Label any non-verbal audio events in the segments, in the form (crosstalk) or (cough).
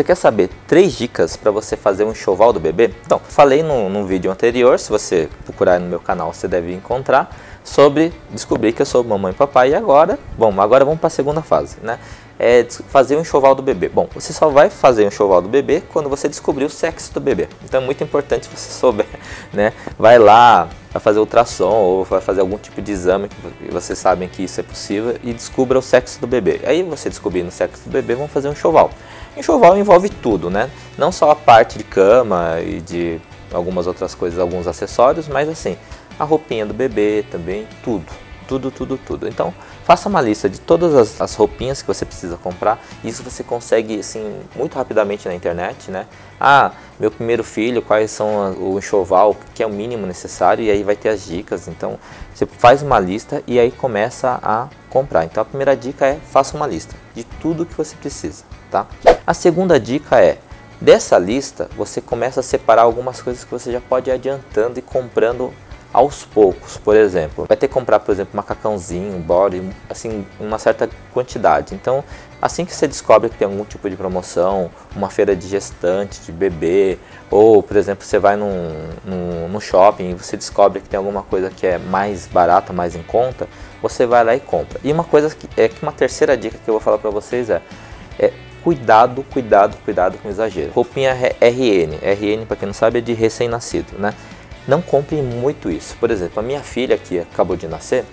Você quer saber três dicas para você fazer um enxoval do bebê? Então, falei no vídeo anterior, se você procurar no meu canal você deve encontrar, sobre descobrir que eu sou mamãe e papai e agora, bom, agora vamos para a segunda fase, né? É fazer um enxoval do bebê. Bom, você só vai fazer um enxoval do bebê quando você descobrir o sexo do bebê. Então é muito importante você (laughs) souber, né? Vai lá, vai fazer ultrassom ou vai fazer algum tipo de exame que vocês sabem que isso é possível e descubra o sexo do bebê. Aí você descobrindo o sexo do bebê, vamos fazer um enxoval. Enxoval envolve tudo, né? Não só a parte de cama e de algumas outras coisas, alguns acessórios, mas assim, a roupinha do bebê também, tudo. Tudo, tudo, tudo. Então, faça uma lista de todas as, as roupinhas que você precisa comprar. Isso você consegue, assim, muito rapidamente na internet, né? Ah, meu primeiro filho, quais são o enxoval, que é o mínimo necessário, e aí vai ter as dicas. Então, você faz uma lista e aí começa a comprar. Então, a primeira dica é faça uma lista de tudo que você precisa, tá? A segunda dica é, dessa lista, você começa a separar algumas coisas que você já pode ir adiantando e comprando aos poucos, por exemplo. Vai ter que comprar, por exemplo, macacãozinho, body, assim, uma certa quantidade. Então, assim que você descobre que tem algum tipo de promoção, uma feira de gestante, de bebê, ou, por exemplo, você vai num, num, num shopping e você descobre que tem alguma coisa que é mais barata, mais em conta, você vai lá e compra. E uma coisa que é que uma terceira dica que eu vou falar para vocês é, é cuidado, cuidado, cuidado com exagero. Roupinha RN, RN para quem não sabe é de recém-nascido, né? Não compre muito isso. Por exemplo, a minha filha que acabou de nascer,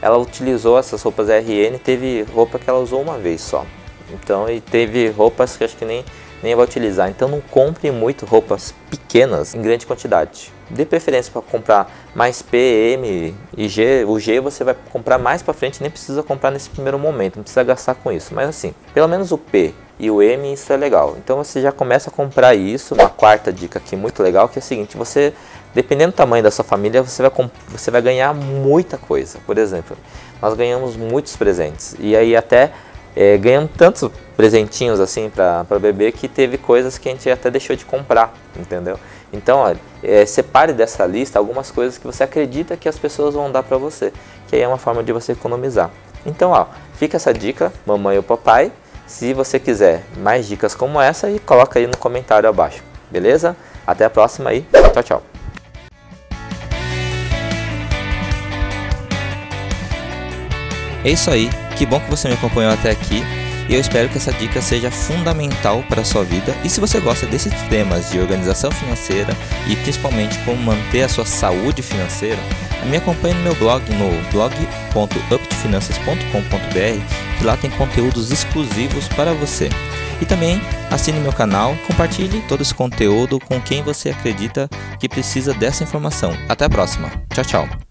ela utilizou essas roupas RN, teve roupa que ela usou uma vez só. Então, e teve roupas que acho que nem, nem vai utilizar. Então, não compre muito roupas pequenas em grande quantidade. Dê preferência para comprar mais P, M e G. O G você vai comprar mais para frente, nem precisa comprar nesse primeiro momento, não precisa gastar com isso. Mas assim, pelo menos o P e o M, isso é legal. Então você já começa a comprar isso. Uma quarta dica aqui muito legal que é o seguinte: você Dependendo do tamanho da sua família, você vai, você vai ganhar muita coisa. Por exemplo, nós ganhamos muitos presentes. E aí até é, ganhamos tantos presentinhos assim para bebê que teve coisas que a gente até deixou de comprar, entendeu? Então, olha, é, separe dessa lista algumas coisas que você acredita que as pessoas vão dar para você, que aí é uma forma de você economizar. Então, ó, fica essa dica, mamãe ou papai. Se você quiser mais dicas como essa, e coloca aí no comentário abaixo, beleza? Até a próxima aí, tchau, tchau. É isso aí, que bom que você me acompanhou até aqui e eu espero que essa dica seja fundamental para a sua vida. E se você gosta desses temas de organização financeira e principalmente como manter a sua saúde financeira, me acompanhe no meu blog no blog.uptofinanças.com.br que lá tem conteúdos exclusivos para você. E também assine meu canal, compartilhe todo esse conteúdo com quem você acredita que precisa dessa informação. Até a próxima. Tchau, tchau.